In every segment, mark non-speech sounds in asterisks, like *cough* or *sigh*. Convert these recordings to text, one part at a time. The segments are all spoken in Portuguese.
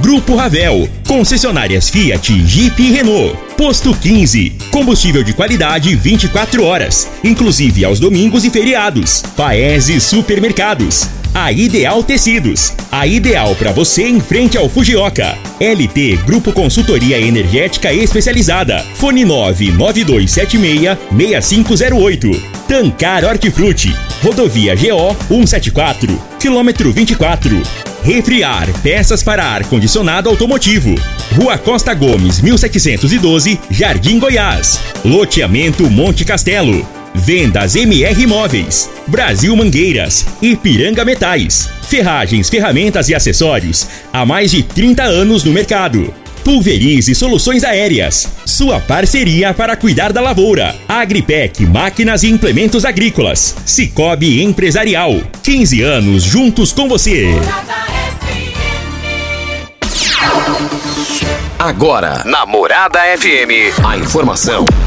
Grupo Ravel, concessionárias Fiat, Jeep e Renault. Posto 15, combustível de qualidade 24 horas, inclusive aos domingos e feriados. Paese Supermercados. A Ideal Tecidos, a ideal para você em frente ao Fujioka. LT Grupo Consultoria Energética Especializada. Fone 99276 6508. Tancar Hortifruti. Rodovia GO 174, quilômetro 24. Refriar, peças para ar condicionado automotivo. Rua Costa Gomes, 1712, Jardim Goiás. Loteamento Monte Castelo. Vendas MR Imóveis, Brasil Mangueiras, Ipiranga Metais, ferragens, ferramentas e acessórios há mais de 30 anos no mercado. Pulverize Soluções Aéreas, sua parceria para cuidar da lavoura. Agripec Máquinas e Implementos Agrícolas. Cicobi Empresarial, 15 anos juntos com você. Agora, Namorada FM, a informação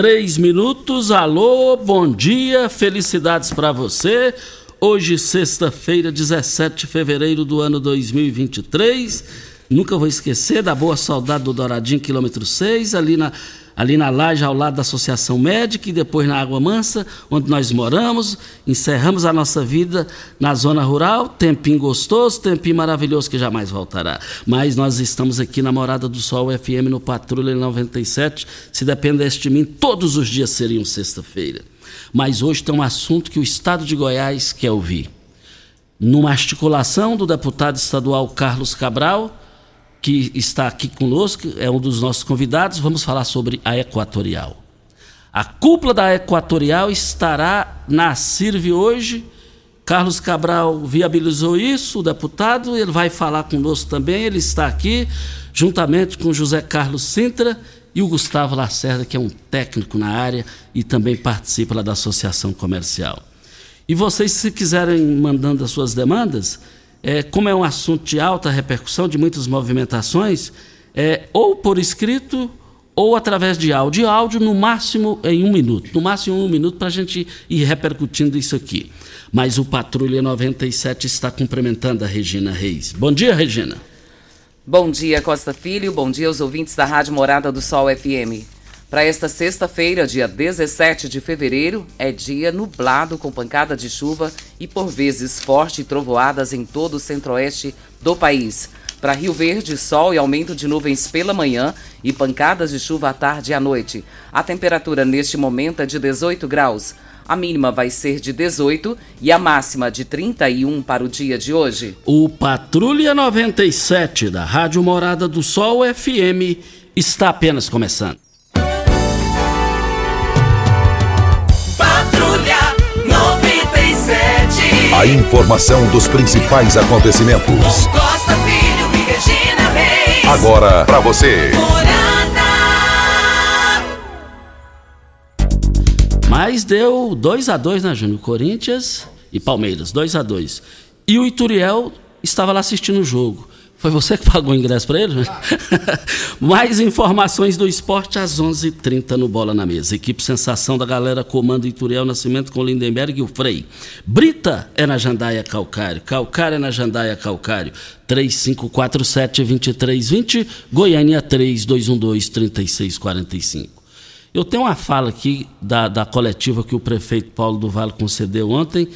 três minutos. Alô, bom dia, felicidades para você. Hoje, sexta-feira, 17 de fevereiro do ano 2023. Nunca vou esquecer da boa saudade do Douradinho, quilômetro 6, ali na ali na laje ao lado da Associação Médica e depois na Água Mansa, onde nós moramos, encerramos a nossa vida na zona rural, tempinho gostoso, tempinho maravilhoso que jamais voltará. Mas nós estamos aqui na Morada do Sol FM no Patrulha 97, se dependesse de mim, todos os dias seriam sexta-feira. Mas hoje tem um assunto que o Estado de Goiás quer ouvir. Numa articulação do deputado estadual Carlos Cabral, que está aqui conosco, é um dos nossos convidados. Vamos falar sobre a Equatorial. A cúpula da Equatorial estará na CIRV hoje. Carlos Cabral viabilizou isso, o deputado, ele vai falar conosco também. Ele está aqui, juntamente com José Carlos Sintra e o Gustavo Lacerda, que é um técnico na área e também participa lá da Associação Comercial. E vocês, se quiserem mandando as suas demandas, é, como é um assunto de alta repercussão, de muitas movimentações, é, ou por escrito ou através de áudio. Áudio no máximo em um minuto. No máximo um minuto para a gente ir repercutindo isso aqui. Mas o Patrulha 97 está cumprimentando a Regina Reis. Bom dia, Regina. Bom dia, Costa Filho. Bom dia aos ouvintes da Rádio Morada do Sol FM. Para esta sexta-feira, dia 17 de fevereiro, é dia nublado com pancada de chuva e por vezes forte trovoadas em todo o centro-oeste do país. Para Rio Verde, sol e aumento de nuvens pela manhã e pancadas de chuva à tarde e à noite. A temperatura neste momento é de 18 graus. A mínima vai ser de 18 e a máxima de 31 para o dia de hoje. O Patrulha 97 da Rádio Morada do Sol FM está apenas começando. A informação dos principais acontecimentos. Costa Filho e Regina Reis. Agora para você. Mas deu 2 a 2 na Júnior Corinthians e Palmeiras, 2 a 2 E o Ituriel estava lá assistindo o jogo. Foi você que pagou o ingresso para ele? *laughs* Mais informações do esporte às 11:30 h 30 no Bola na Mesa. Equipe Sensação da galera comando Ituriel Nascimento com Lindenberg e o Frei. Brita é na Jandaia Calcário. Calcário é na Jandaia Calcário. 3547-2320. Goiânia 3212-3645. Eu tenho uma fala aqui da, da coletiva que o prefeito Paulo do Vale concedeu ontem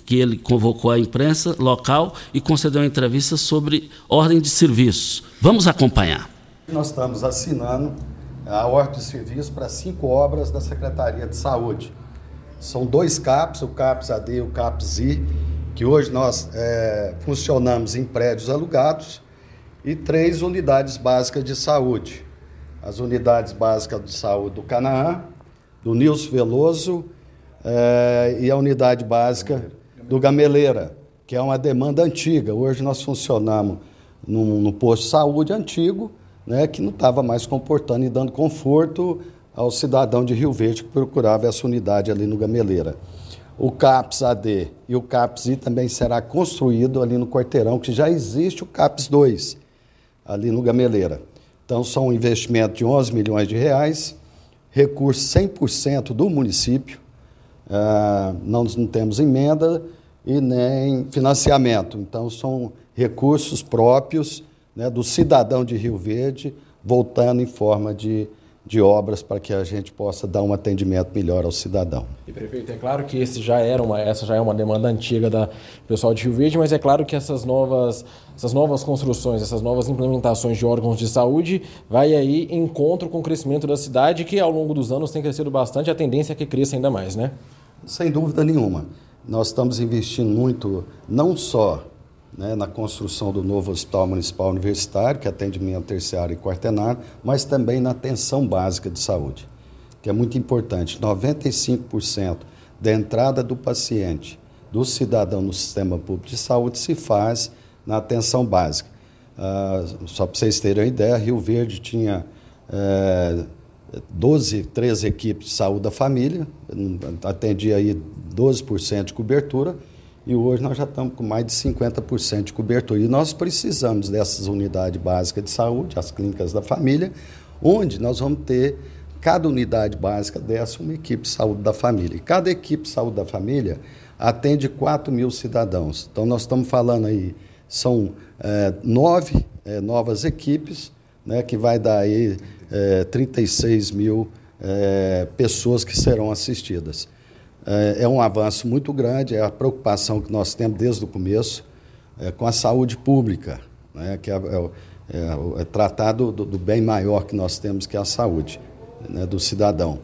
que ele convocou a imprensa local e concedeu uma entrevista sobre ordem de serviços. Vamos acompanhar. Nós estamos assinando a ordem de serviço para cinco obras da Secretaria de Saúde. São dois CAPs, o CAPS AD e o CAPS I, que hoje nós é, funcionamos em prédios alugados e três unidades básicas de saúde. As unidades básicas de saúde do Canaã, do Nilson Veloso eh, e a unidade básica do Gameleira, que é uma demanda antiga. Hoje nós funcionamos num, num posto de saúde antigo, né, que não estava mais comportando e dando conforto ao cidadão de Rio Verde que procurava essa unidade ali no Gameleira. O CAPS AD e o CAPS I também será construído ali no quarteirão, que já existe o CAPS 2 ali no Gameleira. Então, são um investimento de 11 milhões de reais, recurso 100% do município, ah, não, não temos emenda e nem financiamento. Então, são recursos próprios né, do cidadão de Rio Verde, voltando em forma de de obras para que a gente possa dar um atendimento melhor ao cidadão. E prefeito, é claro que esse já era uma, essa já é uma demanda antiga da pessoal de Rio Verde, mas é claro que essas novas, essas novas construções, essas novas implementações de órgãos de saúde vai aí em encontro com o crescimento da cidade, que ao longo dos anos tem crescido bastante, a tendência é que cresça ainda mais, né? Sem dúvida nenhuma. Nós estamos investindo muito, não só né, na construção do novo Hospital Municipal Universitário, que é atendimento terciário e quartenário, mas também na atenção básica de saúde, que é muito importante. 95% da entrada do paciente, do cidadão no sistema público de saúde, se faz na atenção básica. Uh, só para vocês terem uma ideia, Rio Verde tinha é, 12, 13 equipes de saúde da família, atendia aí 12% de cobertura, e hoje nós já estamos com mais de 50% de cobertura. E nós precisamos dessas unidades básicas de saúde, as clínicas da família, onde nós vamos ter cada unidade básica dessa uma equipe de saúde da família. E cada equipe de saúde da família atende 4 mil cidadãos. Então nós estamos falando aí, são é, nove é, novas equipes, né, que vai dar aí é, 36 mil é, pessoas que serão assistidas. É, é um avanço muito grande, é a preocupação que nós temos desde o começo é, com a saúde pública, né, que é, é, é, é tratar do, do, bem maior que nós temos, que é a saúde né, do cidadão.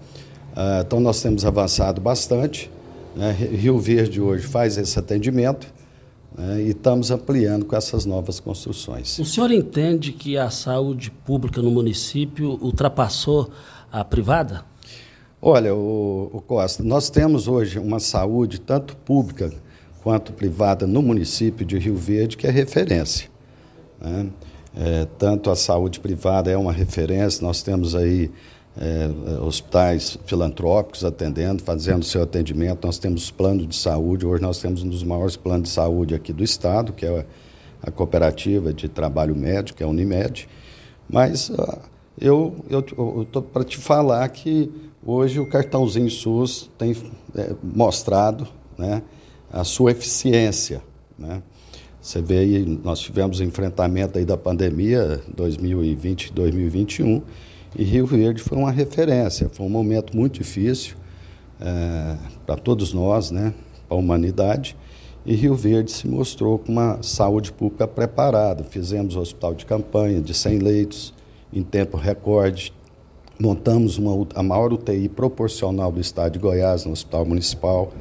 É, então, nós temos avançado bastante. Né, Rio Verde hoje faz esse atendimento né, e estamos ampliando com essas novas construções. O senhor entende que a saúde pública no município ultrapassou a privada? Olha, o, o, Costa, nós temos hoje uma saúde, tanto pública quanto privada, no município de Rio Verde, que é referência. Né? É, tanto a saúde privada é uma referência, nós temos aí é, hospitais filantrópicos atendendo, fazendo seu atendimento, nós temos planos de saúde, hoje nós temos um dos maiores planos de saúde aqui do Estado, que é a cooperativa de trabalho médico, que é a Unimed, mas uh, eu estou para te falar que Hoje o cartãozinho SUS tem é, mostrado né, a sua eficiência. Né? Você vê aí, nós tivemos enfrentamento aí da pandemia 2020-2021 e Rio Verde foi uma referência, foi um momento muito difícil é, para todos nós, né, para a humanidade, e Rio Verde se mostrou com uma saúde pública preparada. Fizemos hospital de campanha de 100 leitos em tempo recorde, montamos uma, a maior UTI proporcional do estado de Goiás, no Hospital Municipal.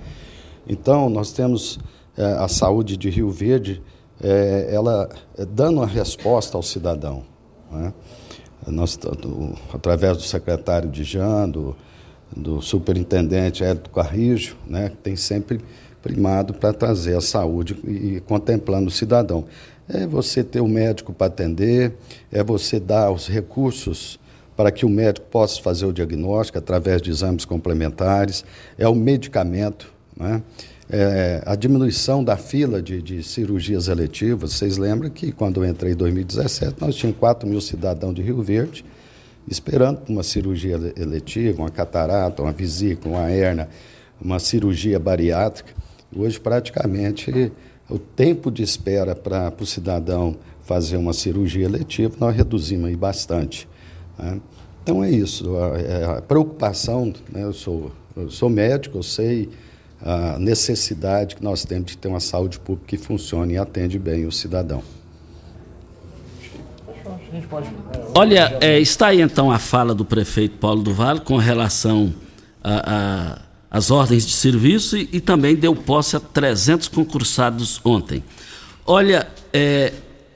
Então, nós temos é, a saúde de Rio Verde, é, ela é, dando uma resposta ao cidadão. Né? Nós, do, através do secretário de Jan, do, do superintendente Hélio Carrijo, né, que tem sempre primado para trazer a saúde e, e contemplando o cidadão. É você ter o um médico para atender, é você dar os recursos para que o médico possa fazer o diagnóstico através de exames complementares, é o medicamento, né? É a diminuição da fila de, de, cirurgias eletivas. Vocês lembram que quando eu entrei em 2017, nós tínhamos 4 mil cidadãos de Rio Verde esperando uma cirurgia eletiva, uma catarata, uma vesícula, uma hernia, uma cirurgia bariátrica. Hoje, praticamente, o tempo de espera para o cidadão fazer uma cirurgia eletiva, nós reduzimos aí bastante. Né? Então é isso, a, é, a preocupação, né? eu, sou, eu sou médico, eu sei a necessidade que nós temos de ter uma saúde pública que funcione e atende bem o cidadão. Olha, é, está aí então a fala do prefeito Paulo do Vale com relação às ordens de serviço e, e, também deu posse a 300 concursados ontem. Olha, é,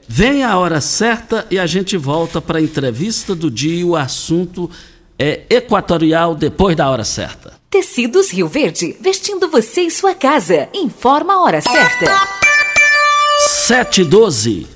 Vem a hora certa e a gente volta para a entrevista do dia. O assunto é equatorial depois da hora certa. Tecidos Rio Verde, vestindo você e sua casa. Informa a hora certa. 7 e 12.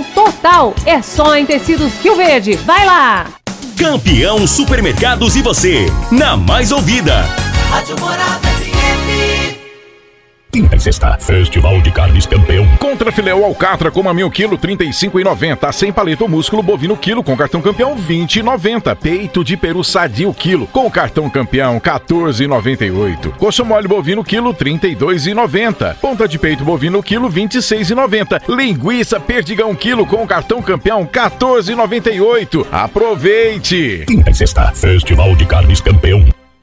total. É só em tecidos Rio Verde. Vai lá! Campeão Supermercados e você, na mais ouvida. Rádio Morada. Quinta e sexta, Festival de Carnes Campeão. Contra filé ou alcatra com mamilo quilo 35,90. Sem paleta ou músculo bovino quilo com cartão campeão 20,90. Peito de peru sadio quilo com cartão campeão 14,98. Coxo mole bovino quilo 32,90. Ponta de peito bovino quilo 26,90. Linguiça perdigão quilo com cartão campeão 14,98. Aproveite! Quinta e sexta, Festival de Carnes Campeão.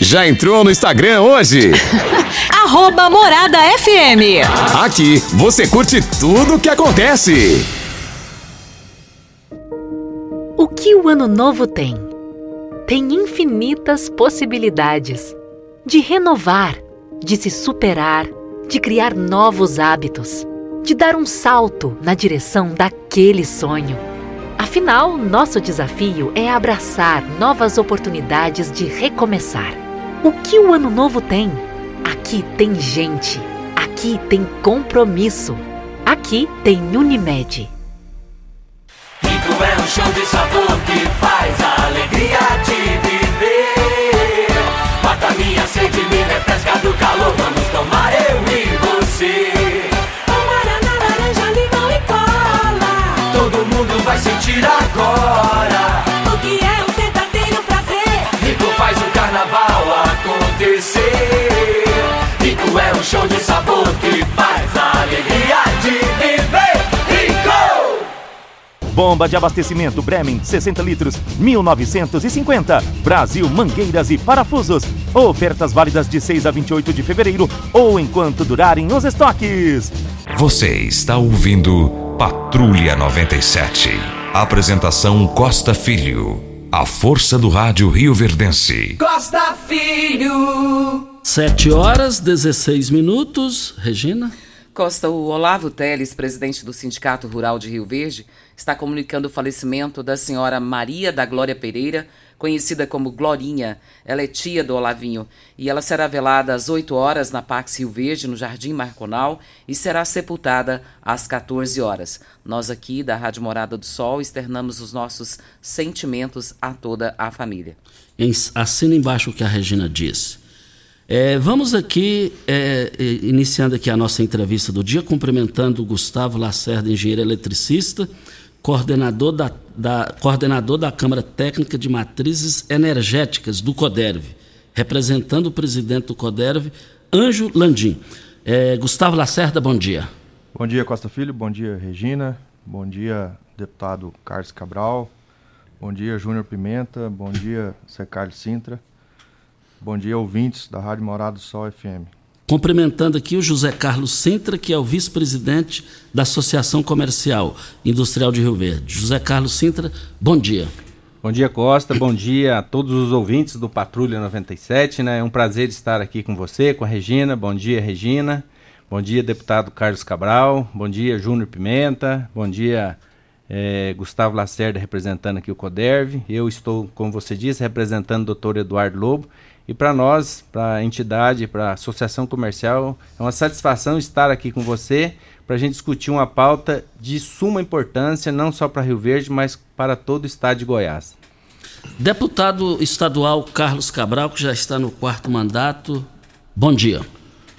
Já entrou no Instagram hoje? *laughs* Arroba Morada FM. Aqui você curte tudo o que acontece. O que o Ano Novo tem? Tem infinitas possibilidades de renovar, de se superar, de criar novos hábitos, de dar um salto na direção daquele sonho. Afinal, nosso desafio é abraçar novas oportunidades de recomeçar. O que o Ano Novo tem? Aqui tem gente. Aqui tem compromisso. Aqui tem Unimed. Rico é um show de Bomba de abastecimento Bremen, 60 litros, 1950. Brasil Mangueiras e Parafusos. Ofertas válidas de 6 a 28 de fevereiro ou enquanto durarem os estoques. Você está ouvindo Patrulha 97. Apresentação Costa Filho. A força do rádio Rio Verdense. Costa Filho. 7 horas 16 minutos. Regina? Costa, o Olavo Teles, presidente do Sindicato Rural de Rio Verde, está comunicando o falecimento da senhora Maria da Glória Pereira, conhecida como Glorinha. Ela é tia do Olavinho e ela será velada às 8 horas na Pax Rio Verde, no Jardim Marconal, e será sepultada às 14 horas. Nós aqui da Rádio Morada do Sol externamos os nossos sentimentos a toda a família. Assina embaixo o que a Regina disse. É, vamos aqui, é, é, iniciando aqui a nossa entrevista do dia, cumprimentando o Gustavo Lacerda, engenheiro eletricista, coordenador da, da, coordenador da Câmara Técnica de Matrizes Energéticas do CODERV, representando o presidente do CODERV, Anjo Landim. É, Gustavo Lacerda, bom dia. Bom dia, Costa Filho, bom dia, Regina, bom dia, deputado Carlos Cabral, bom dia, Júnior Pimenta, bom dia, Zé Carlos Sintra. Bom dia, ouvintes da Rádio Morado do Sol FM. Cumprimentando aqui o José Carlos Sintra, que é o vice-presidente da Associação Comercial Industrial de Rio Verde. José Carlos Sintra, bom dia. Bom dia, Costa. Bom dia a todos os ouvintes do Patrulha 97. Né? É um prazer estar aqui com você, com a Regina. Bom dia, Regina. Bom dia, deputado Carlos Cabral. Bom dia, Júnior Pimenta. Bom dia, é, Gustavo Lacerda, representando aqui o CODERV. Eu estou, como você disse, representando o doutor Eduardo Lobo. E para nós, para a entidade, para a associação comercial, é uma satisfação estar aqui com você para a gente discutir uma pauta de suma importância, não só para Rio Verde, mas para todo o estado de Goiás. Deputado estadual Carlos Cabral, que já está no quarto mandato, bom dia.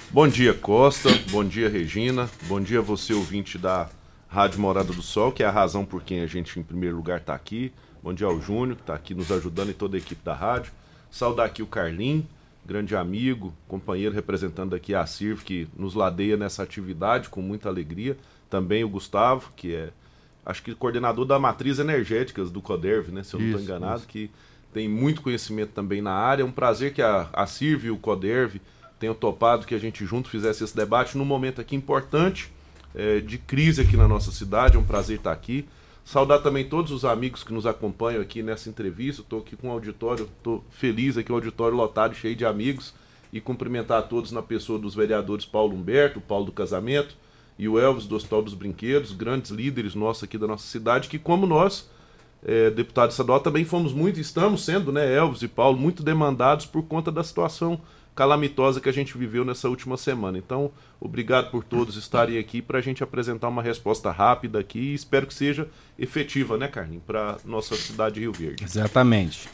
Bom dia, Costa. Bom dia, Regina. Bom dia, você ouvinte da Rádio Morada do Sol, que é a razão por quem a gente, em primeiro lugar, está aqui. Bom dia ao Júnior, que está aqui nos ajudando e toda a equipe da rádio. Saudar aqui o Carlim, grande amigo, companheiro representando aqui a CIRV, que nos ladeia nessa atividade com muita alegria. Também o Gustavo, que é, acho que coordenador da matriz energéticas do CODERV, né? Se eu não estou enganado, isso. que tem muito conhecimento também na área. É um prazer que a, a CIRV e o CODERV tenham topado que a gente junto fizesse esse debate num momento aqui importante é, de crise aqui na nossa cidade. É um prazer estar aqui. Saudar também todos os amigos que nos acompanham aqui nessa entrevista. Estou aqui com o auditório, estou feliz aqui, um auditório lotado, cheio de amigos. E cumprimentar a todos na pessoa dos vereadores Paulo Humberto, Paulo do Casamento e o Elvis do Hospital dos Brinquedos, grandes líderes nossos aqui da nossa cidade, que como nós, é, deputado estadual, também fomos muito, estamos sendo, né, Elvis e Paulo, muito demandados por conta da situação calamitosa que a gente viveu nessa última semana. Então, obrigado por todos estarem aqui para a gente apresentar uma resposta rápida aqui e espero que seja efetiva, né, Carlinhos, para nossa cidade de Rio Verde. Exatamente.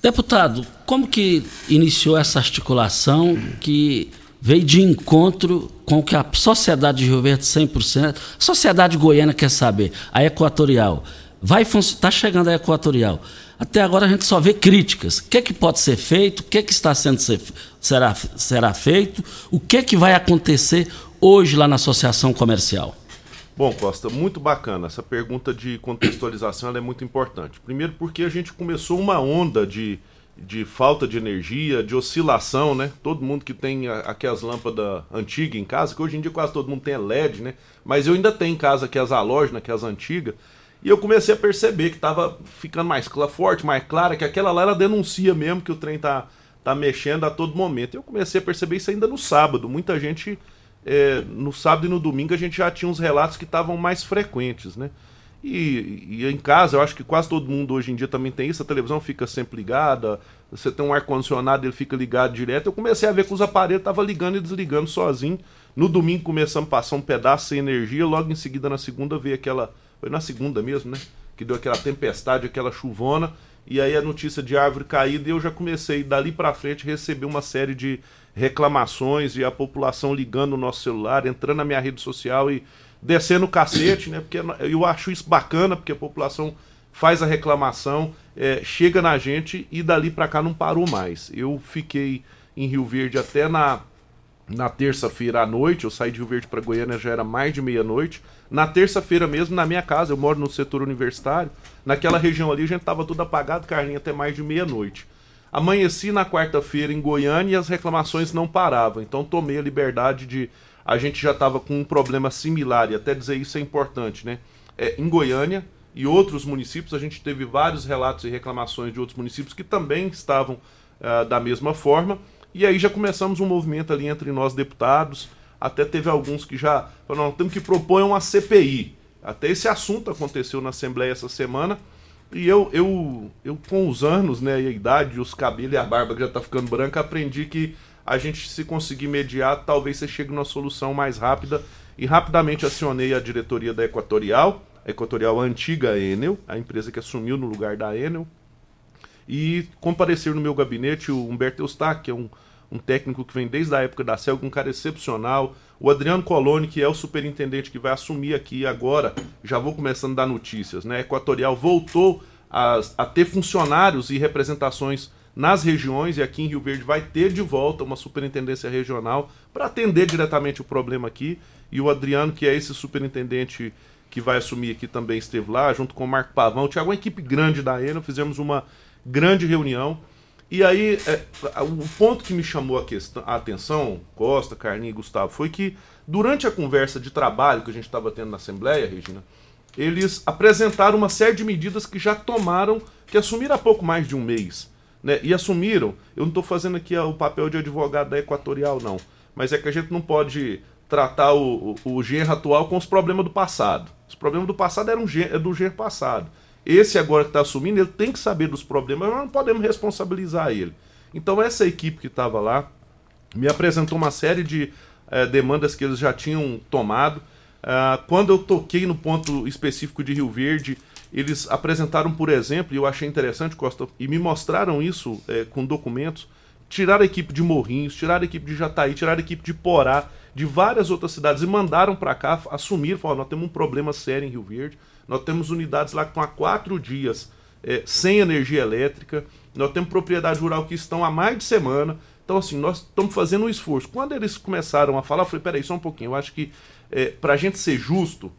Deputado, como que iniciou essa articulação que veio de encontro com o que a sociedade de Rio Verde 100%, a sociedade goiana quer saber, a equatorial, vai está chegando a equatorial. Até agora a gente só vê críticas. O que é que pode ser feito? O que é que está sendo ser, será, será feito? O que é que vai acontecer hoje lá na associação comercial? Bom, Costa, muito bacana. Essa pergunta de contextualização é muito importante. Primeiro porque a gente começou uma onda de, de falta de energia, de oscilação, né? Todo mundo que tem aquelas lâmpadas antigas em casa, que hoje em dia quase todo mundo tem LED, né? Mas eu ainda tenho em casa aquelas halógenas, aquelas antigas, e eu comecei a perceber que estava ficando mais forte, mais clara, que aquela lá ela denuncia mesmo que o trem tá, tá mexendo a todo momento. Eu comecei a perceber isso ainda no sábado. Muita gente, é, no sábado e no domingo, a gente já tinha uns relatos que estavam mais frequentes, né? E, e, em casa, eu acho que quase todo mundo hoje em dia também tem isso. A televisão fica sempre ligada, você tem um ar-condicionado, ele fica ligado direto. Eu comecei a ver que os aparelhos estavam ligando e desligando sozinho. No domingo começamos a passar um pedaço sem energia, logo em seguida na segunda veio aquela foi na segunda mesmo, né? Que deu aquela tempestade, aquela chuvona. E aí a notícia de árvore caída e eu já comecei dali para frente receber uma série de reclamações e a população ligando o nosso celular, entrando na minha rede social e descendo o cacete, né? Porque eu acho isso bacana, porque a população faz a reclamação, é, chega na gente e dali para cá não parou mais. Eu fiquei em Rio Verde até na, na terça-feira à noite, eu saí de Rio Verde para Goiânia já era mais de meia-noite. Na terça-feira mesmo, na minha casa, eu moro no setor universitário, naquela região ali a gente tava tudo apagado, Carlinha, até mais de meia-noite. Amanheci na quarta-feira em Goiânia e as reclamações não paravam, então tomei a liberdade de. A gente já estava com um problema similar, e até dizer isso é importante, né? É, em Goiânia e outros municípios, a gente teve vários relatos e reclamações de outros municípios que também estavam uh, da mesma forma, e aí já começamos um movimento ali entre nós deputados até teve alguns que já falaram, temos que propor uma CPI. Até esse assunto aconteceu na Assembleia essa semana. E eu, eu, eu com os anos, né, e a idade, os cabelos e a barba que já está ficando branca, aprendi que a gente, se conseguir mediar, talvez você chegue numa solução mais rápida. E rapidamente acionei a diretoria da Equatorial, a Equatorial antiga Enel, a empresa que assumiu no lugar da Enel. E comparecer no meu gabinete o Humberto Eustáquio, que é um um técnico que vem desde a época da CELG, um cara excepcional. O Adriano Coloni, que é o superintendente que vai assumir aqui agora, já vou começando a dar notícias, né? Equatorial voltou a, a ter funcionários e representações nas regiões, e aqui em Rio Verde vai ter de volta uma superintendência regional para atender diretamente o problema aqui. E o Adriano, que é esse superintendente que vai assumir aqui, também esteve lá, junto com o Marco Pavão. Tinha uma equipe grande da ENA, fizemos uma grande reunião. E aí, é, o ponto que me chamou a, questão, a atenção, Costa, Carlinhos e Gustavo, foi que durante a conversa de trabalho que a gente estava tendo na Assembleia, Regina, eles apresentaram uma série de medidas que já tomaram, que assumiram há pouco mais de um mês. Né? E assumiram, eu não estou fazendo aqui o papel de advogado da Equatorial, não, mas é que a gente não pode tratar o, o, o genro atual com os problemas do passado. Os problemas do passado eram é do genro passado. Esse agora que está assumindo, ele tem que saber dos problemas, mas não podemos responsabilizar ele. Então essa equipe que estava lá me apresentou uma série de eh, demandas que eles já tinham tomado. Uh, quando eu toquei no ponto específico de Rio Verde, eles apresentaram, por exemplo, e eu achei interessante, Costa, e me mostraram isso eh, com documentos, tirar a equipe de Morrinhos, tirar a equipe de Jataí, tirar a equipe de Porá, de várias outras cidades, e mandaram para cá, assumir, falaram, nós temos um problema sério em Rio Verde, nós temos unidades lá que estão há quatro dias é, sem energia elétrica. Nós temos propriedade rural que estão há mais de semana. Então, assim, nós estamos fazendo um esforço. Quando eles começaram a falar, eu falei: peraí, só um pouquinho. Eu acho que, é, para a gente ser justo,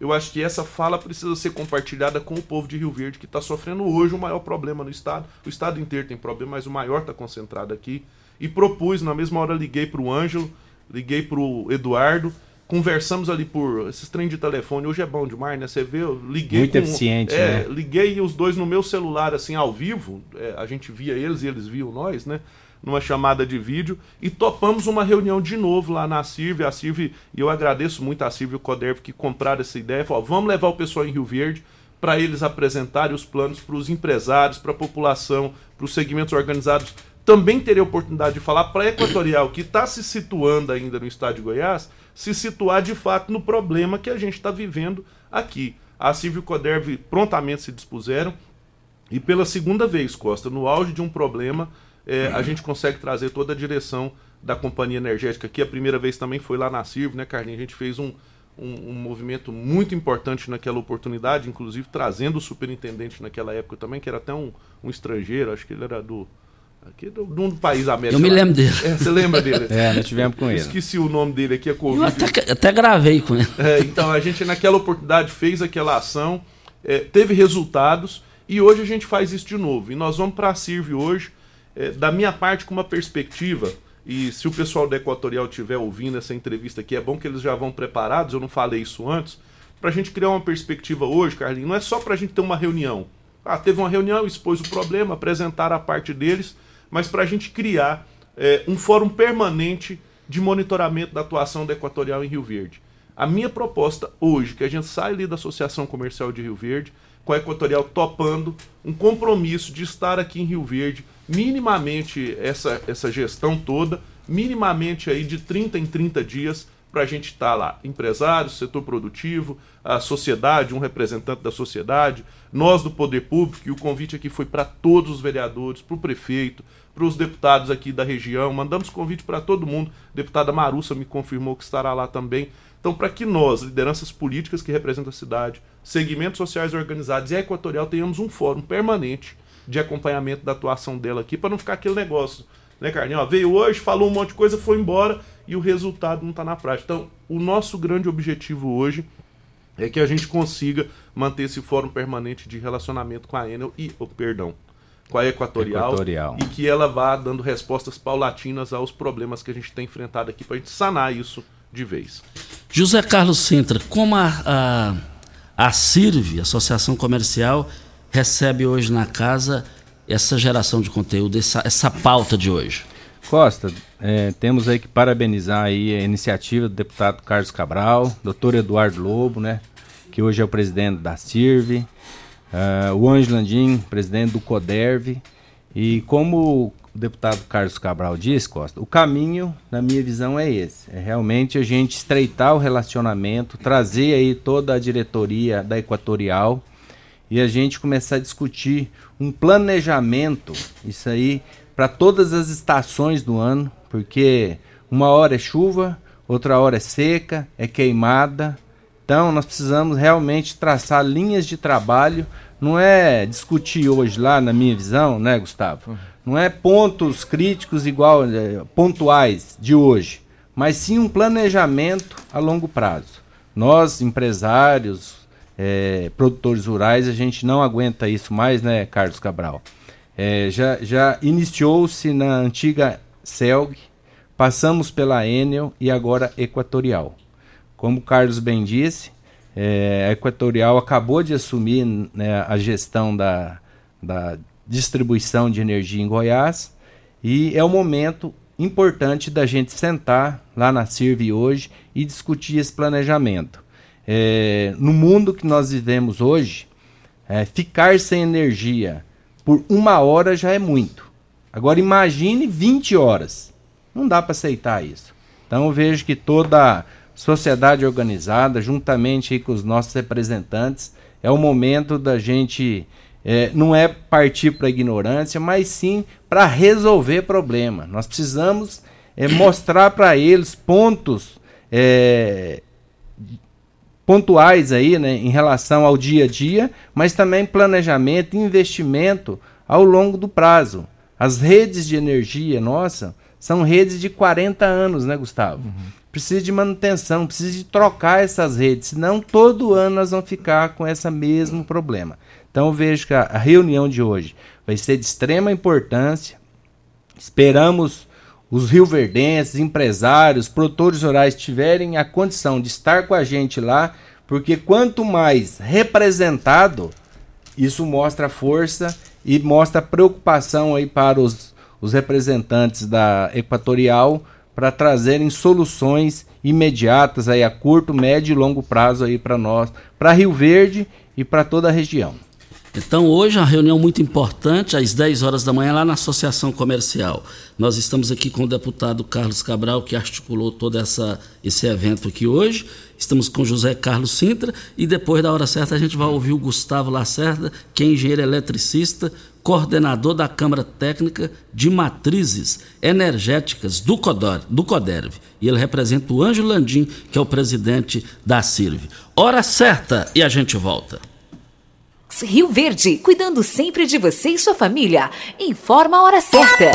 eu acho que essa fala precisa ser compartilhada com o povo de Rio Verde, que está sofrendo hoje o maior problema no estado. O estado inteiro tem problema, mas o maior está concentrado aqui. E propus, na mesma hora, liguei para o Ângelo, liguei para o Eduardo conversamos ali por esses trem de telefone. Hoje é bom demais, né? Você vê, eu liguei. Muito com, eficiente, é, né? Liguei os dois no meu celular, assim, ao vivo. É, a gente via eles e eles viam nós, né? Numa chamada de vídeo. E topamos uma reunião de novo lá na CIRV. A CIRV, e eu agradeço muito a CIRV e o Coderv que compraram essa ideia. Falaram, vamos levar o pessoal em Rio Verde para eles apresentarem os planos para os empresários, para a população, para os segmentos organizados também teria oportunidade de falar para a Equatorial, que está se situando ainda no estado de Goiás, se situar de fato no problema que a gente está vivendo aqui. A Civil Coderv prontamente se dispuseram e pela segunda vez, Costa, no auge de um problema, é, a gente consegue trazer toda a direção da companhia energética aqui. A primeira vez também foi lá na Civil, né, Carlinhos? A gente fez um, um, um, movimento muito importante naquela oportunidade, inclusive trazendo o superintendente naquela época também, que era até um, um estrangeiro, acho que ele era do Aqui do, do, país América. Eu me lembro dele. É, você lembra dele? *laughs* é, nós tivemos com ele. Esqueci o nome dele aqui, é Covid. Eu até, até gravei com ele. É, então, a gente naquela oportunidade fez aquela ação, é, teve resultados e hoje a gente faz isso de novo. E nós vamos para a CIRV hoje, é, da minha parte, com uma perspectiva. E se o pessoal da Equatorial estiver ouvindo essa entrevista aqui, é bom que eles já vão preparados, eu não falei isso antes, para a gente criar uma perspectiva hoje, Carlinhos, não é só para a gente ter uma reunião. Ah, teve uma reunião, expôs o problema, apresentar a parte deles mas para a gente criar é, um fórum permanente de monitoramento da atuação da Equatorial em Rio Verde. A minha proposta hoje, que a gente sai ali da Associação Comercial de Rio Verde, com a Equatorial topando um compromisso de estar aqui em Rio Verde, minimamente essa, essa gestão toda, minimamente aí de 30 em 30 dias, para a gente estar tá lá. Empresários, setor produtivo, a sociedade, um representante da sociedade, nós do poder público, e o convite aqui foi para todos os vereadores, para o prefeito, para os deputados aqui da região. Mandamos convite para todo mundo. A deputada Marussa me confirmou que estará lá também. Então, para que nós, lideranças políticas que representam a cidade, segmentos sociais organizados e a Equatorial, tenhamos um fórum permanente de acompanhamento da atuação dela aqui, para não ficar aquele negócio né, Carlinhos? Ó, veio hoje, falou um monte de coisa, foi embora e o resultado não está na prática. Então, o nosso grande objetivo hoje é que a gente consiga manter esse fórum permanente de relacionamento com a Enel e, oh, perdão, com a Equatorial, Equatorial, e que ela vá dando respostas paulatinas aos problemas que a gente tem enfrentado aqui para a gente sanar isso de vez. José Carlos Sintra, como a, a, a CIRV, Associação Comercial, recebe hoje na casa essa geração de conteúdo, essa, essa pauta de hoje? Costa, é, temos aí que parabenizar aí a iniciativa do deputado Carlos Cabral, doutor Eduardo Lobo, né, que hoje é o presidente da CIRV, uh, o Ângelo Landim, presidente do CODERV, e como o deputado Carlos Cabral disse, Costa, o caminho, na minha visão, é esse. É realmente a gente estreitar o relacionamento, trazer aí toda a diretoria da Equatorial e a gente começar a discutir um planejamento, isso aí, para todas as estações do ano, porque uma hora é chuva, outra hora é seca, é queimada. Então nós precisamos realmente traçar linhas de trabalho. Não é discutir hoje lá, na minha visão, né, Gustavo? Não é pontos críticos igual é, pontuais de hoje, mas sim um planejamento a longo prazo. Nós, empresários, é, produtores rurais, a gente não aguenta isso mais, né, Carlos Cabral? É, já já iniciou-se na antiga CELG, passamos pela Enel e agora Equatorial. Como o Carlos bem disse, é, a Equatorial acabou de assumir né, a gestão da, da distribuição de energia em Goiás e é o momento importante da gente sentar lá na CIRV hoje e discutir esse planejamento. É, no mundo que nós vivemos hoje, é, ficar sem energia por uma hora já é muito. Agora imagine 20 horas. Não dá para aceitar isso. Então eu vejo que toda sociedade organizada, juntamente com os nossos representantes, é o momento da gente é, não é partir para a ignorância, mas sim para resolver problema. Nós precisamos é, mostrar para eles pontos é, pontuais aí, né, em relação ao dia a dia, mas também planejamento, investimento ao longo do prazo. As redes de energia, nossa, são redes de 40 anos, né, Gustavo? Uhum. Precisa de manutenção, precisa de trocar essas redes, senão todo ano nós vamos ficar com esse mesmo problema. Então eu vejo que a reunião de hoje vai ser de extrema importância. Esperamos os rioverdenses, empresários, produtores rurais tiverem a condição de estar com a gente lá, porque quanto mais representado, isso mostra força e mostra preocupação aí para os, os representantes da Equatorial para trazerem soluções imediatas aí a curto, médio e longo prazo aí para nós, para Rio Verde e para toda a região. Então, hoje, a reunião muito importante, às 10 horas da manhã, lá na Associação Comercial. Nós estamos aqui com o deputado Carlos Cabral, que articulou todo essa, esse evento aqui hoje. Estamos com José Carlos Sintra e depois da hora certa a gente vai ouvir o Gustavo Lacerda, que é engenheiro eletricista, coordenador da Câmara Técnica de Matrizes Energéticas do, Codor, do Coderv. E ele representa o Ângelo Landim, que é o presidente da CIRV. Hora certa e a gente volta. Rio Verde, cuidando sempre de você e sua família. Informa a hora certa.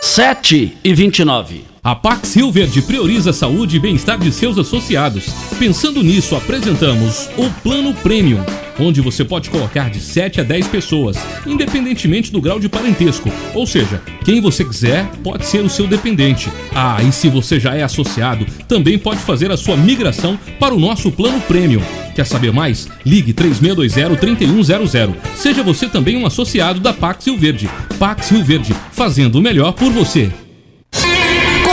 7 e 29. A Pax Rio Verde prioriza a saúde e bem-estar de seus associados. Pensando nisso, apresentamos o Plano Premium, onde você pode colocar de 7 a 10 pessoas, independentemente do grau de parentesco. Ou seja, quem você quiser pode ser o seu dependente. Ah, e se você já é associado, também pode fazer a sua migração para o nosso Plano Premium. Quer saber mais? Ligue 3620-3100. Seja você também um associado da Pax Rio Verde. Pax Rio Verde, fazendo o melhor por você.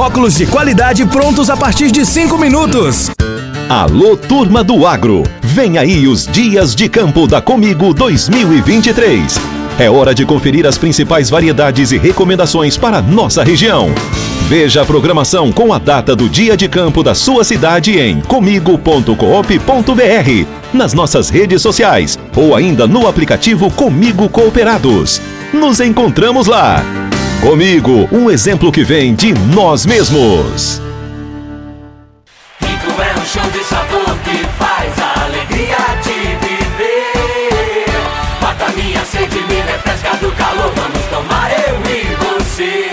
óculos de qualidade prontos a partir de 5 minutos. Alô, turma do agro! Vem aí os Dias de Campo da Comigo 2023. É hora de conferir as principais variedades e recomendações para nossa região. Veja a programação com a data do dia de campo da sua cidade em comigo.coop.br, nas nossas redes sociais ou ainda no aplicativo Comigo Cooperados. Nos encontramos lá! Comigo, um exemplo que vem de nós mesmos. Rico é um show de sabor que faz a alegria de viver. Mata minha sede, me refresca do calor. Vamos tomar eu e você.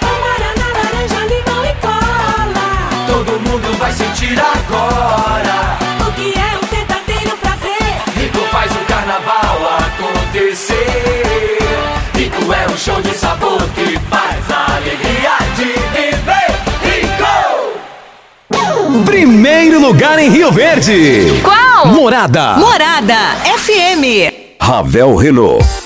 Guaraná, laranja, limão e cola. Todo mundo vai sentir agora. Primeiro lugar em Rio Verde. Qual? Morada. Morada FM. Ravel Renault.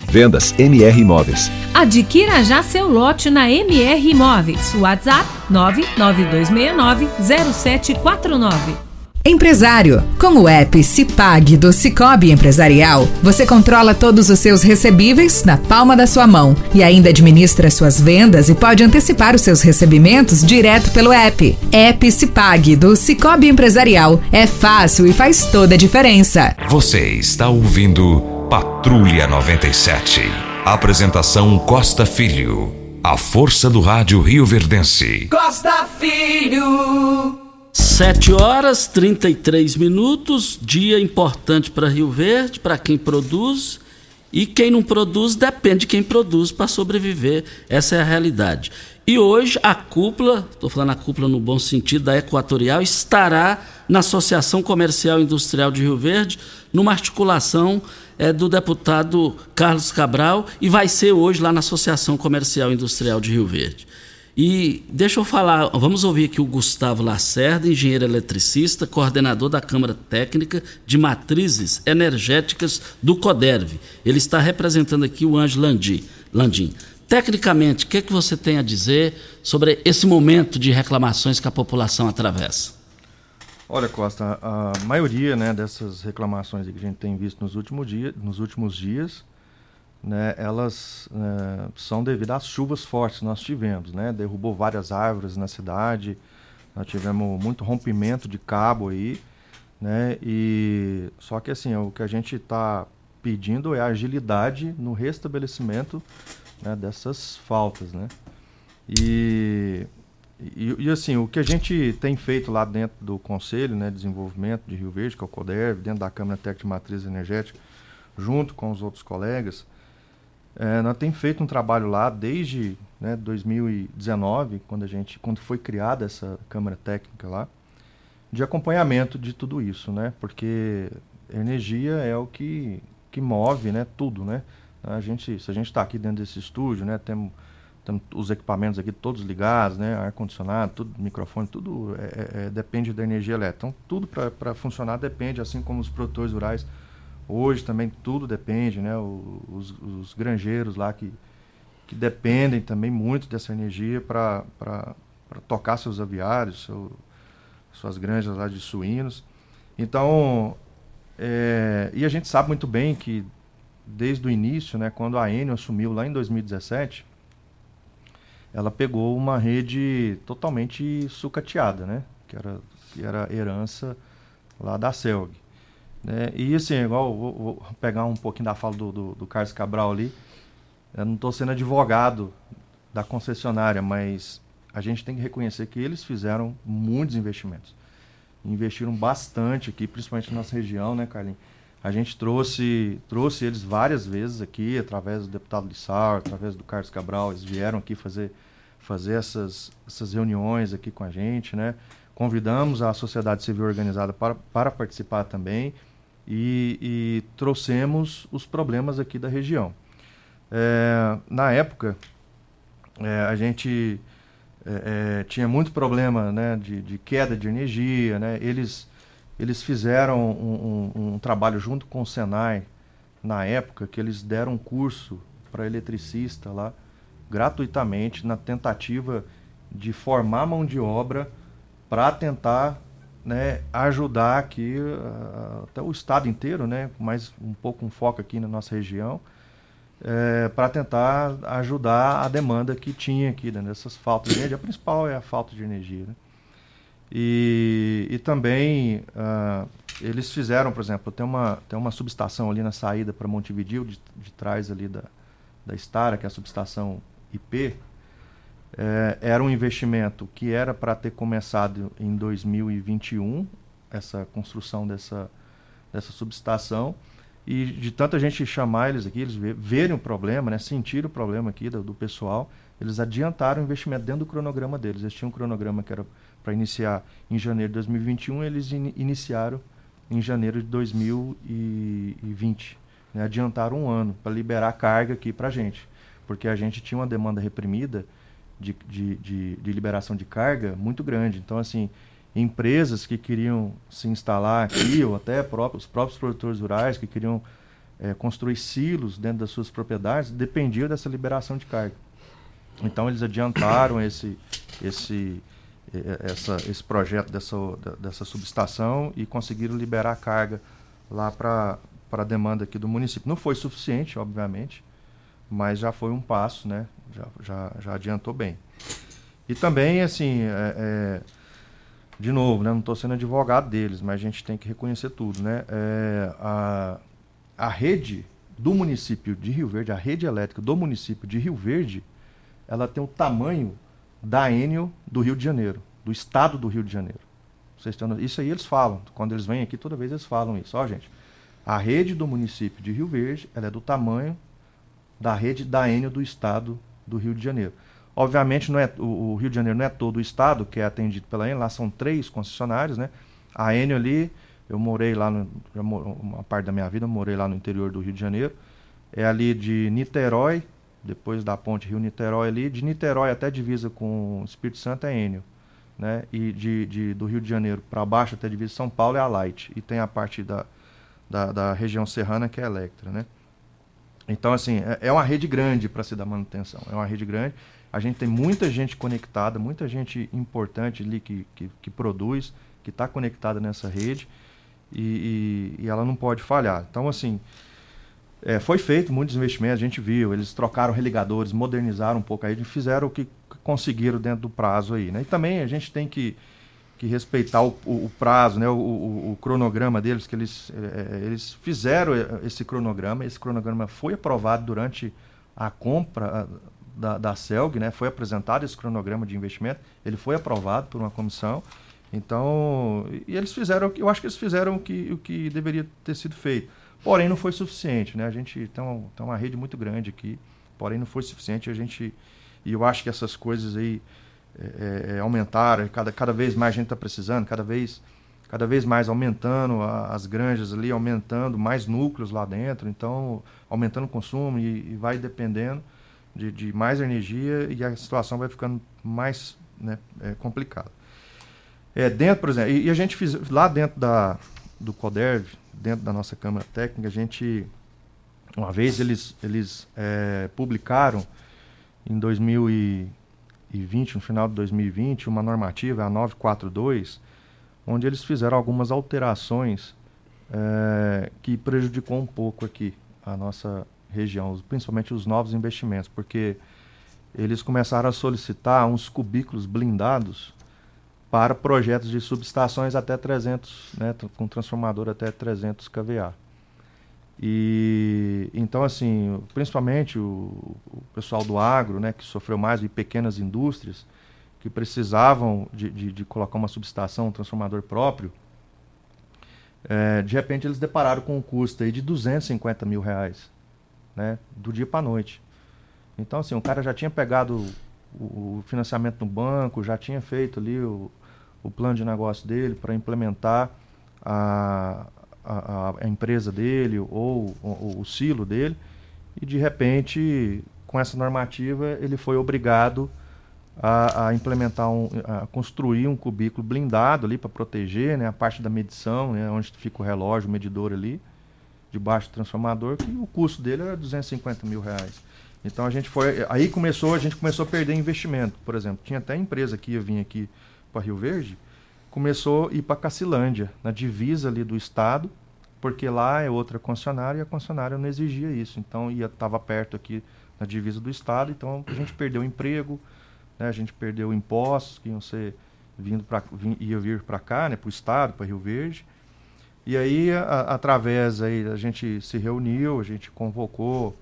Vendas MR Imóveis. Adquira já seu lote na MR Imóveis. WhatsApp 992690749. Empresário, com o app Cipag do Cicobi Empresarial, você controla todos os seus recebíveis na palma da sua mão e ainda administra suas vendas e pode antecipar os seus recebimentos direto pelo app. App Cipag do Cicobi Empresarial é fácil e faz toda a diferença. Você está ouvindo Patrulha 97. Apresentação Costa Filho. A força do rádio Rio Verdense. Costa Filho. 7 horas 33 minutos, dia importante para Rio Verde, para quem produz. E quem não produz depende de quem produz para sobreviver. Essa é a realidade. E hoje a cúpula, estou falando a cúpula no bom sentido, da Equatorial, estará na Associação Comercial e Industrial de Rio Verde, numa articulação é, do deputado Carlos Cabral, e vai ser hoje lá na Associação Comercial Industrial de Rio Verde. E deixa eu falar, vamos ouvir aqui o Gustavo Lacerda, engenheiro eletricista, coordenador da Câmara Técnica de Matrizes Energéticas do CODERV. Ele está representando aqui o Ângelo Landim. Landim. Tecnicamente, o que, é que você tem a dizer sobre esse momento de reclamações que a população atravessa? Olha, Costa, a maioria né, dessas reclamações que a gente tem visto nos últimos, dia, nos últimos dias, né, elas né, são devido às chuvas fortes que nós tivemos. Né? Derrubou várias árvores na cidade, nós tivemos muito rompimento de cabo aí. Né? E, só que assim, o que a gente está pedindo é agilidade no restabelecimento né, dessas faltas, né? E, e, e, assim, o que a gente tem feito lá dentro do Conselho né, de Desenvolvimento de Rio Verde, que é o CODERV, dentro da Câmara Técnica de Matriz Energética, junto com os outros colegas, é, nós temos feito um trabalho lá desde né, 2019, quando, a gente, quando foi criada essa Câmara Técnica lá, de acompanhamento de tudo isso, né? Porque energia é o que, que move né, tudo, né? A gente, se a gente está aqui dentro desse estúdio, né, temos, temos os equipamentos aqui todos ligados, né, ar-condicionado, tudo, microfone, tudo é, é, depende da energia elétrica. Então, tudo para funcionar depende, assim como os produtores rurais. Hoje também tudo depende, né, os, os granjeiros lá que, que dependem também muito dessa energia para tocar seus aviários, seu, suas granjas lá de suínos. Então, é, e a gente sabe muito bem que desde o início, né, quando a Enel assumiu lá em 2017, ela pegou uma rede totalmente sucateada, né, que era, que era herança lá da Celg. Né? E assim, igual, vou, vou, pegar um pouquinho da fala do, do, do Carlos Cabral ali, eu não estou sendo advogado da concessionária, mas a gente tem que reconhecer que eles fizeram muitos investimentos. Investiram bastante aqui, principalmente na nossa região, né, Carlinhos? A gente trouxe, trouxe eles várias vezes aqui, através do deputado Lissau, através do Carlos Cabral, eles vieram aqui fazer, fazer essas, essas reuniões aqui com a gente, né? Convidamos a sociedade civil organizada para, para participar também e, e trouxemos os problemas aqui da região. É, na época, é, a gente é, é tinha muito problema né, de, de queda de energia, né? Eles eles fizeram um, um, um trabalho junto com o Senai na época que eles deram um curso para eletricista lá gratuitamente na tentativa de formar mão de obra para tentar né, ajudar aqui uh, até o estado inteiro, né, mais um pouco um foco aqui na nossa região, é, para tentar ajudar a demanda que tinha aqui né, dessas faltas de energia. A principal é a falta de energia. Né? E, e também uh, eles fizeram, por exemplo, tem uma, tem uma subestação ali na saída para Montevideo, de, de trás ali da, da Estara, que é a subestação IP, é, era um investimento que era para ter começado em 2021, essa construção dessa, dessa subestação, e de tanta gente chamar eles aqui, eles verem o problema, né, sentir o problema aqui do, do pessoal, eles adiantaram o investimento dentro do cronograma deles. Eles tinham um cronograma que era para iniciar em janeiro de 2021, eles in, iniciaram em janeiro de 2020. Né, adiantaram um ano para liberar carga aqui para a gente, porque a gente tinha uma demanda reprimida de, de, de, de liberação de carga muito grande. Então, assim, empresas que queriam se instalar aqui, ou até próprios, os próprios produtores rurais que queriam é, construir silos dentro das suas propriedades, dependiam dessa liberação de carga. Então, eles adiantaram esse, esse, essa, esse projeto dessa, dessa subestação e conseguiram liberar carga lá para a demanda aqui do município. Não foi suficiente, obviamente, mas já foi um passo, né? Já, já, já adiantou bem. E também, assim, é, é, de novo, né? Não estou sendo advogado deles, mas a gente tem que reconhecer tudo, né? É, a, a rede do município de Rio Verde, a rede elétrica do município de Rio Verde, ela tem o tamanho da Enel do Rio de Janeiro, do estado do Rio de Janeiro. Isso aí eles falam, quando eles vêm aqui, toda vez eles falam isso. Ó, gente, a rede do município de Rio Verde, ela é do tamanho da rede da Enel do estado do Rio de Janeiro. Obviamente, não é, o, o, Rio de Janeiro não é todo o estado que é atendido pela Enel, lá são três concessionários, né? A Enel ali, eu morei lá, no, uma parte da minha vida, morei lá no interior do Rio de Janeiro, é ali de Niterói, depois da ponte Rio-Niterói ali, de Niterói até divisa com Espírito Santo é Enel, né? E de, de do Rio de Janeiro para baixo até divisa São Paulo é a Light, e tem a parte da, da, da região serrana que é a Electra, né? Então, assim, é, é uma rede grande para se dar manutenção. É uma rede grande. A gente tem muita gente conectada, muita gente importante ali que, que, que produz, que está conectada nessa rede e, e, e, ela não pode falhar. Então, assim, é, foi feito muitos investimentos, a gente viu, eles trocaram religadores, modernizaram um pouco aí, fizeram o que conseguiram dentro do prazo aí. Né? E também a gente tem que que respeitar o, o, o prazo, né, o, o, cronograma deles, que eles, é, eles fizeram esse cronograma, esse cronograma foi aprovado durante a compra da, da CELG, né, foi apresentado esse cronograma de investimento, ele foi aprovado por uma comissão, então, e eles fizeram, eu acho que eles fizeram o que, o que deveria ter sido feito, porém não foi suficiente, né, a gente tem uma, tem uma rede muito grande aqui, porém não foi suficiente, a gente, e eu acho que essas coisas aí, é, é, aumentar, cada, cada vez mais gente está precisando, cada vez, cada vez mais aumentando a, as granjas ali, aumentando mais núcleos lá dentro, então aumentando o consumo e, e vai dependendo de, de, mais energia e a situação vai ficando mais né, é, complicada. É, dentro, por exemplo, e, e, a gente fiz lá dentro da, do CODERV, dentro da nossa Câmara Técnica, a gente, uma vez eles, eles é, publicaram em 2000 e 2020, no final de 2020, uma normativa, a 942, onde eles fizeram algumas alterações é, que prejudicou um pouco aqui a nossa região, principalmente os novos investimentos, porque eles começaram a solicitar uns cubículos blindados para projetos de subestações até 300, né, com transformador até 300 kVA. E então assim, principalmente o, o, pessoal do agro, né, que sofreu mais, e pequenas indústrias que precisavam de, de, de colocar uma subestação, um transformador próprio, é, de repente eles depararam com um custo aí de 250 mil reais, né, do dia para noite. Então assim, o cara já tinha pegado o, o financiamento no banco, já tinha feito ali o, o plano de negócio dele para implementar a, a, a empresa dele ou, ou, o silo dele e de repente com essa normativa ele foi obrigado a, a implementar um, a construir um cubículo blindado ali para proteger, né, a parte da medição, né, onde fica o relógio, o medidor ali, debaixo do transformador, que o custo dele era 250 mil reais. Então a gente foi, aí começou, a gente começou a perder investimento, por exemplo, tinha até empresa que ia vir aqui para Rio Verde, começou a ir para Cacilândia, na divisa ali do estado, porque lá é outra concessionária e a concessionária não exigia isso. Então ia estava perto aqui na divisa do estado, então a gente perdeu emprego, né, a gente perdeu impostos que iam ser vindo para ia vir para cá, né, para o estado, para Rio Verde. E aí a, através aí a gente se reuniu, a gente convocou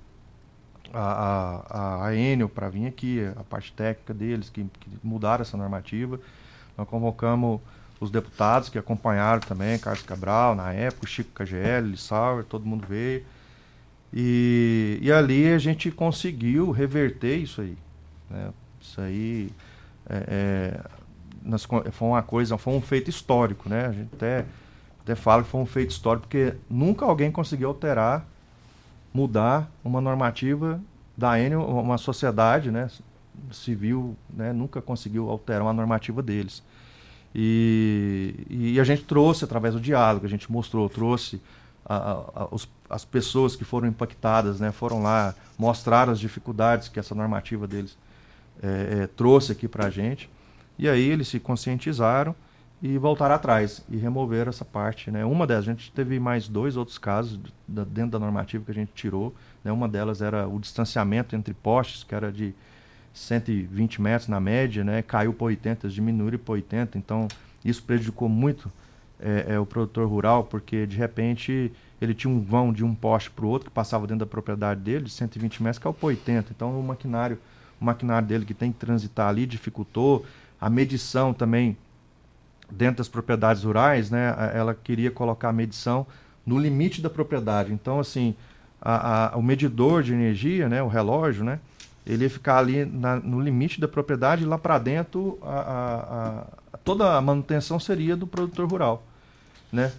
a, a, a Enel para vir aqui, a parte técnica deles que, que mudaram essa normativa. Nós convocamos os deputados que acompanharam também, Carlos Cabral, na época, Chico KGL, Lissauer, todo mundo veio. E, e ali a gente conseguiu reverter isso aí. Né? Isso aí é, é, nós, foi uma coisa, foi um feito histórico, né? A gente até, até fala que foi um feito histórico, porque nunca alguém conseguiu alterar, mudar uma normativa da Enel, uma sociedade né, civil, né, nunca conseguiu alterar uma normativa deles. E, e a gente trouxe através do diálogo, a gente mostrou, trouxe a, a, os, as pessoas que foram impactadas, né, foram lá, mostraram as dificuldades que essa normativa deles é, é, trouxe aqui para a gente. E aí eles se conscientizaram e voltaram atrás e removeram essa parte. Né? Uma delas, a gente teve mais dois outros casos dentro da normativa que a gente tirou. Né? Uma delas era o distanciamento entre postes, que era de 120 metros na média, né? caiu para 80, diminuiu para 80, então isso prejudicou muito é, é, o produtor rural, porque de repente ele tinha um vão de um poste para o outro que passava dentro da propriedade dele, de 120 metros, caiu para 80, então o maquinário, o maquinário dele que tem que transitar ali dificultou, a medição também dentro das propriedades rurais, né, ela queria colocar a medição no limite da propriedade, então assim, a, a, o medidor de energia, né, o relógio, né, ele ia ficar ali na, no limite da propriedade, lá para dentro a, a, a, toda a manutenção seria do produtor rural, né?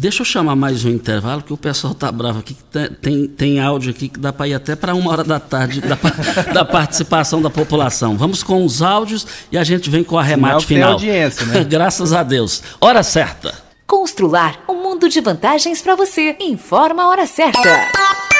Deixa eu chamar mais um intervalo, que o pessoal tá bravo aqui. Tem, tem áudio aqui que dá para ir até para uma hora da tarde da, *laughs* da, participação da população. Vamos com os áudios e a gente vem com o arremate final. Tem audiência, né? *laughs* Graças a Deus. Hora certa. Constrular um mundo de vantagens para você. Informa a hora certa.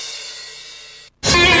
Yeah. *laughs*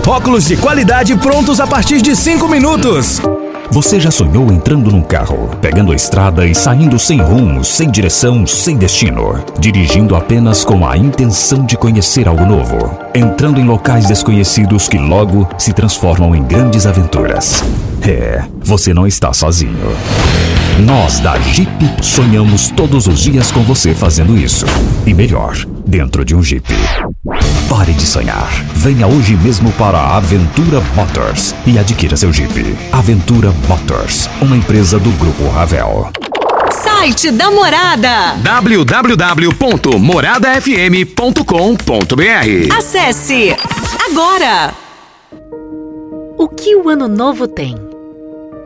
óculos de qualidade prontos a partir de 5 minutos. Você já sonhou entrando num carro, pegando a estrada e saindo sem rumo, sem direção, sem destino, dirigindo apenas com a intenção de conhecer algo novo, entrando em locais desconhecidos que logo se transformam em grandes aventuras? É, você não está sozinho. Nós da Jeep sonhamos todos os dias com você fazendo isso. E melhor, dentro de um Jeep. Pare de sonhar. Venha hoje mesmo para a Aventura Motors e adquira seu Jeep. Aventura Motors, uma empresa do Grupo Ravel. Site da Morada. www.moradafm.com.br Acesse agora. O que o ano novo tem?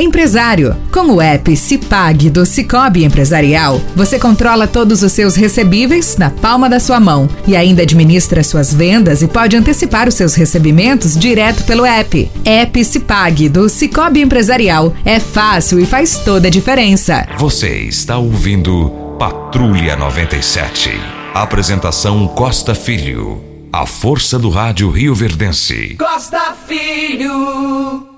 Empresário, com o app Cipag do Cicobi Empresarial, você controla todos os seus recebíveis na palma da sua mão e ainda administra suas vendas e pode antecipar os seus recebimentos direto pelo app. App Cipag do Cicobi Empresarial é fácil e faz toda a diferença. Você está ouvindo Patrulha 97. Apresentação Costa Filho. A força do rádio Rio Verdense. Costa Filho.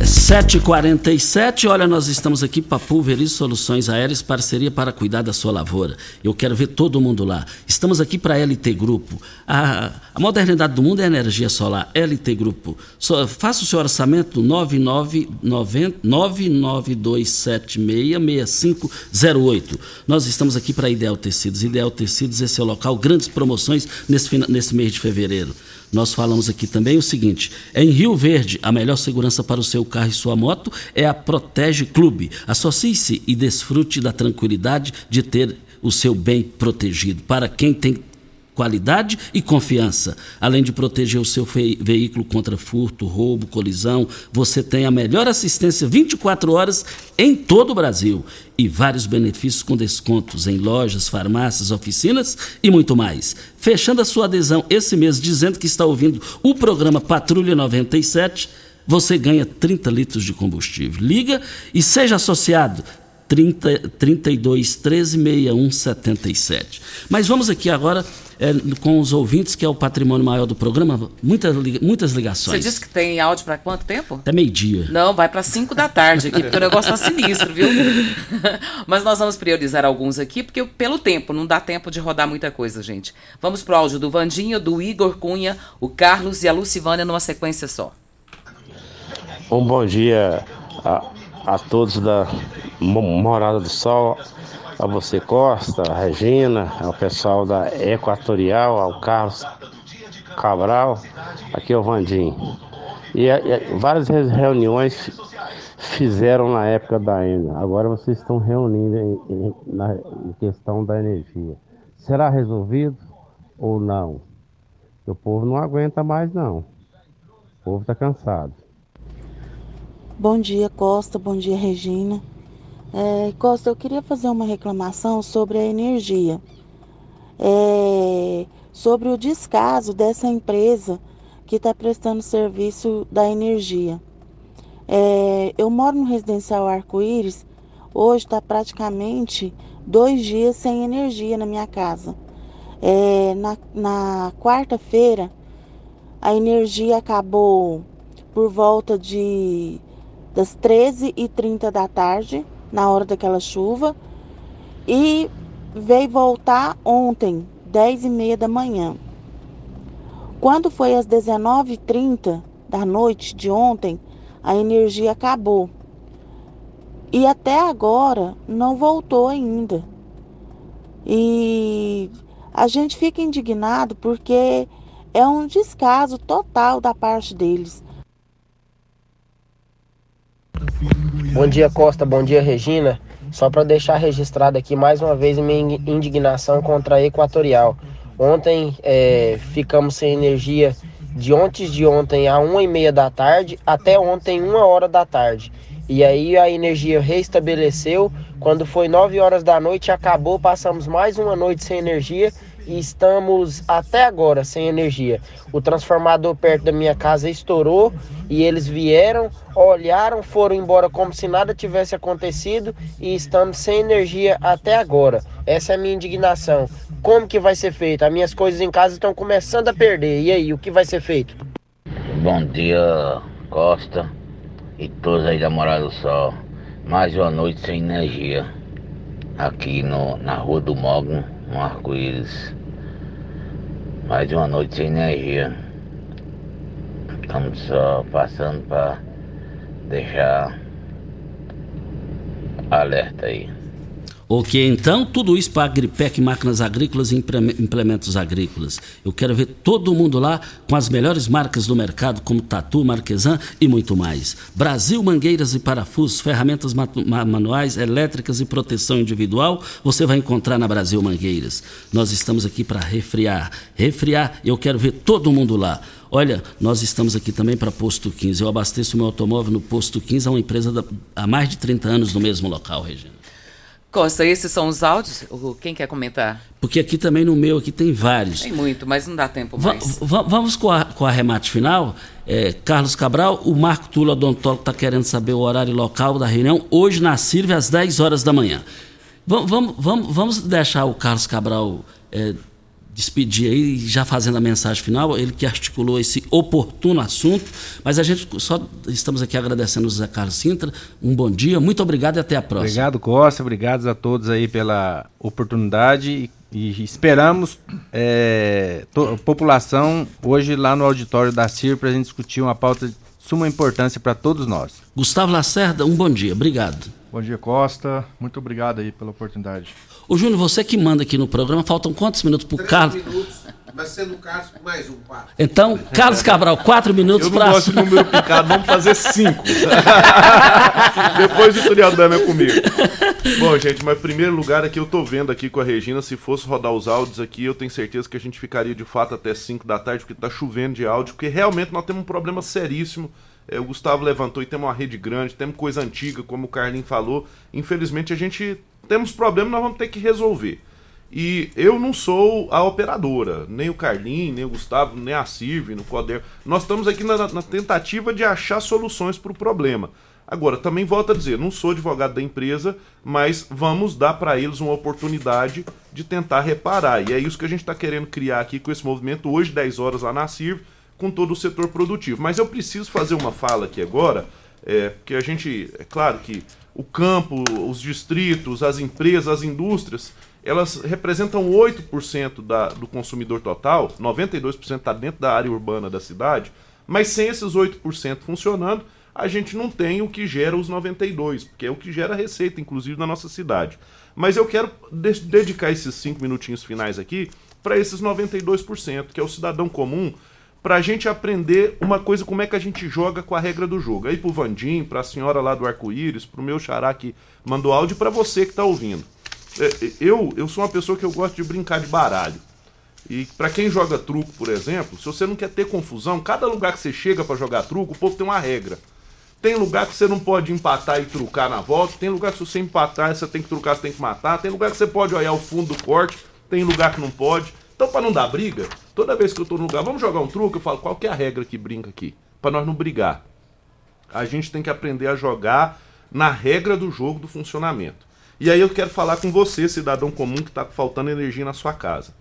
7h47, olha, nós estamos aqui para Pulverize Soluções Aéreas, parceria para cuidar da sua lavoura. Eu quero ver todo mundo lá. Estamos aqui para LT Grupo. A, a, modernidade do mundo é energia solar. LT Grupo. So, faça o seu orçamento 992766508. Nós estamos aqui para Ideal Tecidos. Ideal Tecidos, esse é o local, grandes promoções nesse, nesse mês de fevereiro. Nós falamos aqui também o seguinte: em Rio Verde, a melhor segurança para o seu carro e sua moto é a Protege Clube. Associe-se e desfrute da tranquilidade de ter o seu bem protegido. Para quem tem qualidade e confiança. Além de proteger o seu veículo contra furto, roubo, colisão, você tem a melhor assistência 24 horas em todo o Brasil e vários benefícios com descontos em lojas, farmácias, oficinas e muito mais. Fechando a sua adesão esse mês dizendo que está ouvindo o programa Patrulha 97, você ganha 30 litros de combustível. Liga e seja associado 30, 32 13 61 77. Mas vamos aqui agora é, com os ouvintes, que é o patrimônio maior do programa, muitas, muitas ligações. Você disse que tem áudio para quanto tempo? Até meio-dia. Não, vai para 5 da tarde aqui, porque o negócio tá sinistro, viu? *laughs* Mas nós vamos priorizar alguns aqui, porque pelo tempo, não dá tempo de rodar muita coisa, gente. Vamos pro áudio do Vandinho, do Igor Cunha, o Carlos e a Lucivânia numa sequência só. Um bom dia a, a todos da Morada do Sol a você Costa, a Regina, ao pessoal da Equatorial, ao Carlos Cabral, aqui é o Vandim. E, e várias reuniões fizeram na época da ENA. Agora vocês estão reunindo em, em, na em questão da energia. Será resolvido ou não? O povo não aguenta mais não. O povo está cansado. Bom dia, Costa. Bom dia, Regina. É, Costa, eu queria fazer uma reclamação sobre a energia. É, sobre o descaso dessa empresa que está prestando serviço da energia. É, eu moro no residencial Arco-Íris, hoje está praticamente dois dias sem energia na minha casa. É, na, na quarta-feira, a energia acabou por volta de das 13h30 da tarde na hora daquela chuva e veio voltar ontem, 10 e meia da manhã. Quando foi às 19h30 da noite de ontem, a energia acabou. E até agora não voltou ainda. E a gente fica indignado porque é um descaso total da parte deles. Bom dia, Costa. Bom dia, Regina. Só para deixar registrado aqui mais uma vez minha indignação contra a Equatorial. Ontem é, ficamos sem energia de ontem de ontem a uma e meia da tarde até ontem uma hora da tarde. E aí a energia reestabeleceu. Quando foi 9 horas da noite acabou, passamos mais uma noite sem energia e estamos até agora sem energia. O transformador perto da minha casa estourou e eles vieram, olharam, foram embora como se nada tivesse acontecido e estamos sem energia até agora. Essa é a minha indignação. Como que vai ser feito? As minhas coisas em casa estão começando a perder. E aí, o que vai ser feito? Bom dia, Costa e todos aí da Morada do Sol. Mais uma noite sem energia aqui no, na Rua do Mogno, no Arco-Íris. Mais uma noite sem energia. Estamos só passando para deixar alerta aí. Ok, então tudo isso para Agripec, máquinas agrícolas e implementos agrícolas. Eu quero ver todo mundo lá com as melhores marcas do mercado, como Tatu, Marquesan e muito mais. Brasil Mangueiras e Parafusos, ferramentas manuais, elétricas e proteção individual, você vai encontrar na Brasil Mangueiras. Nós estamos aqui para refriar. Refriar, eu quero ver todo mundo lá. Olha, nós estamos aqui também para Posto 15. Eu abasteço meu automóvel no Posto 15, é uma empresa da, há mais de 30 anos no mesmo local, Regina. Costa, esses são os áudios? Quem quer comentar? Porque aqui também no meu aqui tem vários. Tem muito, mas não dá tempo mais. Va vamos com a, com a remate final. É, Carlos Cabral, o Marco Tula Odontólogo está querendo saber o horário local da reunião, hoje na Silvia, às 10 horas da manhã. Vamos, vamos, vamos deixar o Carlos Cabral é, despedir aí, já fazendo a mensagem final, ele que articulou esse oportuno assunto, mas a gente só estamos aqui agradecendo o Zé Carlos Sintra, um bom dia, muito obrigado e até a próxima. Obrigado, Costa, obrigado a todos aí pela oportunidade e, esperamos é, população hoje lá no auditório da CIR para a gente discutir uma pauta de suma importância para todos nós. Gustavo Lacerda, um bom dia, obrigado. Bom dia, Costa, muito obrigado aí pela oportunidade. Ô Júnior, você que manda aqui no programa, faltam quantos minutos para o Carlos? minutos, mas sendo o Carlos, mais um, quatro. Então, Carlos Cabral, quatro minutos para... Eu não gosto de número picado, vamos fazer cinco. *laughs* Depois o Turiadame é comigo. Bom, gente, mas primeiro lugar aqui eu tô vendo aqui com a Regina, se fosse rodar os áudios aqui, eu tenho certeza que a gente ficaria de fato até 5 da tarde, porque tá chovendo de áudio, porque realmente nós temos um problema seríssimo é, o Gustavo levantou e temos uma rede grande, temos coisa antiga, como o Carlinhos falou. Infelizmente a gente temos problemas, nós vamos ter que resolver. E eu não sou a operadora, nem o Carlinhos, nem o Gustavo, nem a Sirve, no Coder. Nós estamos aqui na, na tentativa de achar soluções para o problema. Agora, também volto a dizer, não sou advogado da empresa, mas vamos dar para eles uma oportunidade de tentar reparar. E é isso que a gente está querendo criar aqui com esse movimento, hoje, 10 horas lá na Sirve, com todo o setor produtivo. Mas eu preciso fazer uma fala aqui agora, é, porque a gente, é claro que o campo, os distritos, as empresas, as indústrias, elas representam 8% da, do consumidor total, 92% está dentro da área urbana da cidade, mas sem esses 8% funcionando, a gente não tem o que gera os 92%, porque é o que gera receita, inclusive, na nossa cidade. Mas eu quero de dedicar esses 5 minutinhos finais aqui para esses 92%, que é o cidadão comum, para a gente aprender uma coisa, como é que a gente joga com a regra do jogo. Aí pro Vandim, para a senhora lá do arco-íris, pro meu xará que mandou áudio para você que está ouvindo. É, é, eu, eu sou uma pessoa que eu gosto de brincar de baralho. E para quem joga truco, por exemplo, se você não quer ter confusão, cada lugar que você chega para jogar truco, o povo tem uma regra. Tem lugar que você não pode empatar e trucar na volta, tem lugar que se você empatar, você tem que trucar, você tem que matar, tem lugar que você pode olhar o fundo do corte, tem lugar que não pode. Então, para não dar briga, toda vez que eu tô no lugar, vamos jogar um truque, eu falo, qual que é a regra que brinca aqui? Para nós não brigar. A gente tem que aprender a jogar na regra do jogo do funcionamento. E aí eu quero falar com você, cidadão comum, que está faltando energia na sua casa.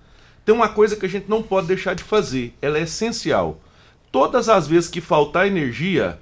Tem uma coisa que a gente não pode deixar de fazer, ela é essencial. Todas as vezes que faltar energia,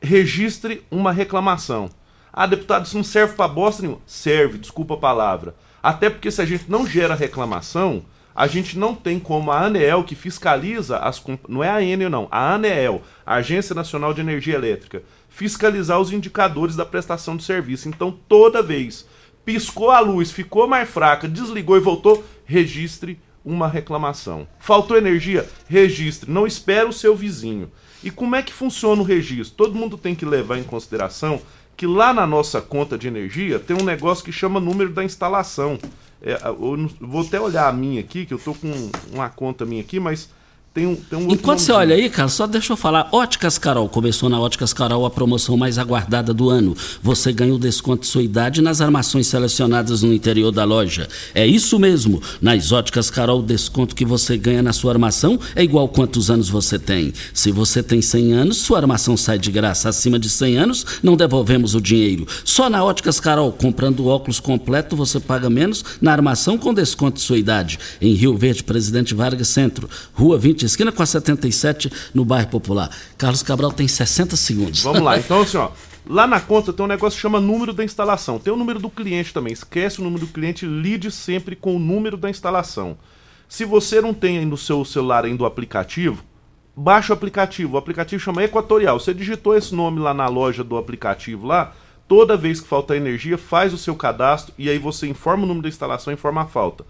registre uma reclamação. Ah, deputado, isso não serve para bosta nenhuma. Serve, desculpa a palavra. Até porque se a gente não gera reclamação, a gente não tem como a ANEEL, que fiscaliza as. Não é a ANEEL, não. A ANEEL, Agência Nacional de Energia Elétrica, fiscalizar os indicadores da prestação de serviço. Então, toda vez piscou a luz, ficou mais fraca, desligou e voltou, registre uma reclamação. Faltou energia? Registre. Não espere o seu vizinho. E como é que funciona o registro? Todo mundo tem que levar em consideração que lá na nossa conta de energia tem um negócio que chama número da instalação. É, eu vou até olhar a minha aqui, que eu tô com uma conta minha aqui, mas tem um, tem um Enquanto você olha aí, cara, só deixa eu falar. Óticas Carol. Começou na Óticas Carol a promoção mais aguardada do ano. Você ganha o desconto de sua idade nas armações selecionadas no interior da loja. É isso mesmo. Nas Óticas Carol, o desconto que você ganha na sua armação é igual quantos anos você tem. Se você tem 100 anos, sua armação sai de graça. Acima de 100 anos, não devolvemos o dinheiro. Só na Óticas Carol, comprando óculos completo, você paga menos na armação com desconto de sua idade. Em Rio Verde, Presidente Vargas Centro, Rua 20 esquina com a 77, no bairro Popular. Carlos Cabral tem 60 segundos. Vamos lá, *laughs* então assim, ó. Lá na conta tem um negócio que chama número da instalação. Tem o número do cliente também. Esquece o número do cliente, lide sempre com o número da instalação. Se você não tem aí no seu celular ainda o aplicativo, baixa o aplicativo. O aplicativo chama Equatorial. Você digitou esse nome lá na loja do aplicativo lá, Toda vez que falta energia, faz o seu cadastro e aí você informa o número da instalação e informa a falta.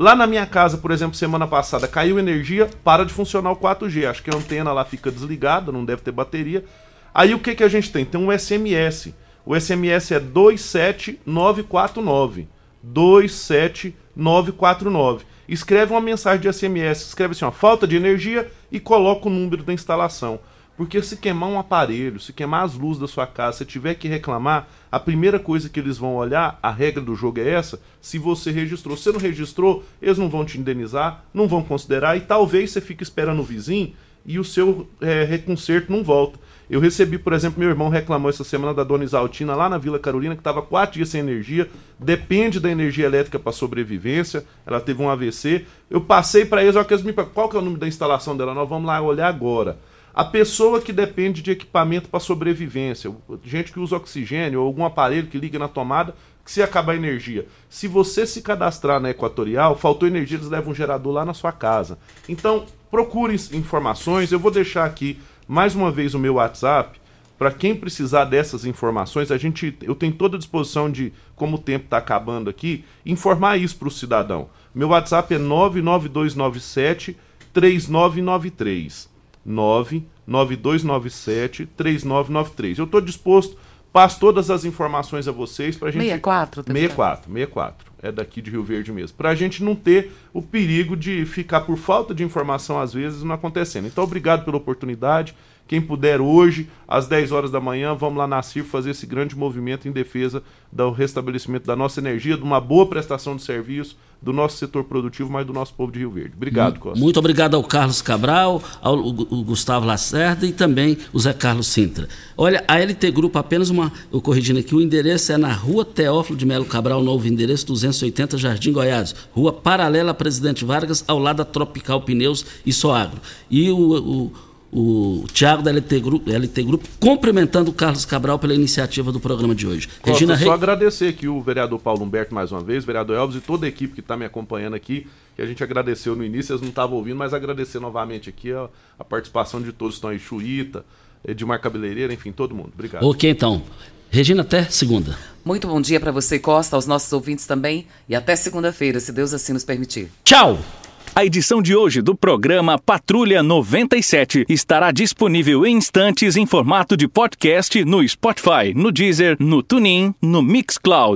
Lá na minha casa, por exemplo, semana passada, caiu energia, para de funcionar o 4G. Acho que a antena lá fica desligada, não deve ter bateria. Aí o que, que a gente tem? Tem um SMS. O SMS é 27949. 27949. Escreve uma mensagem de SMS, escreve assim, ó, falta de energia e coloca o número da instalação. Porque se queimar um aparelho, se queimar as luzes da sua casa, se tiver que reclamar, a primeira coisa que eles vão olhar, a regra do jogo é essa, se você registrou. Se não registrou, eles não vão te indenizar, não vão considerar e talvez você fique esperando o vizinho e o seu é, reconcerto não volta. Eu recebi, por exemplo, meu irmão reclamou essa semana da dona Isaltina lá na Vila Carolina, que estava quatro dias sem energia, depende da energia elétrica para sobrevivência, ela teve um AVC. Eu passei para eles, ó, que eles me qual que é o número da instalação dela? Nós vamos lá olhar agora. A pessoa que depende de equipamento para sobrevivência, gente que usa oxigênio ou algum aparelho que liga na tomada, que se acabar a energia. Se você se cadastrar na Equatorial, faltou energia, eles levam um gerador lá na sua casa. Então, procure informações. Eu vou deixar aqui mais uma vez o meu WhatsApp para quem precisar dessas informações. A gente, eu tenho toda a disposição de, como o tempo está acabando aqui, informar isso para o cidadão. Meu WhatsApp é 99297 3993. 99297 3993. Eu estou disposto, passo todas as informações a vocês para a gente. 64, tá 64, 64. É daqui de Rio Verde mesmo. Para a gente não ter o perigo de ficar por falta de informação, às vezes, não acontecendo. Então, obrigado pela oportunidade. Quem puder hoje, às 10 horas da manhã, vamos lá na CIR fazer esse grande movimento em defesa do restabelecimento da nossa energia, de uma boa prestação de serviço do nosso setor produtivo, mas do nosso povo de Rio Verde. Obrigado, Costa. Muito obrigado ao Carlos Cabral, ao, Gustavo Lacerda e também o Zé Carlos Sintra. Olha, a LT Grupo, apenas uma, eu corrigindo aqui, o endereço é na rua Teófilo de Melo Cabral, novo endereço, 280 Jardim Goiás, rua paralela a Presidente Vargas, ao lado da Tropical Pneus e Soagro. E o, o o Tiago da LT Grupo, LT Grupo, cumprimentando o Carlos Cabral pela iniciativa do programa de hoje. Costa, Regina só Rei... agradecer aqui o vereador Paulo Humberto mais uma vez, vereador Elvis e toda a equipe que está me acompanhando aqui, que a gente agradeceu no início, eles não estavam ouvindo, mas agradecer novamente aqui a, a participação de todos que estão aí, Chuíta, Edmar Cabeleireira, enfim, todo mundo. Obrigado. Ok, então. Regina, até segunda. Muito bom dia para você, Costa, aos nossos ouvintes também, e até segunda-feira, se Deus assim nos permitir. Tchau! A edição de hoje do programa Patrulha 97 estará disponível em instantes em formato de podcast no Spotify, no Deezer, no TuneIn, no Mixcloud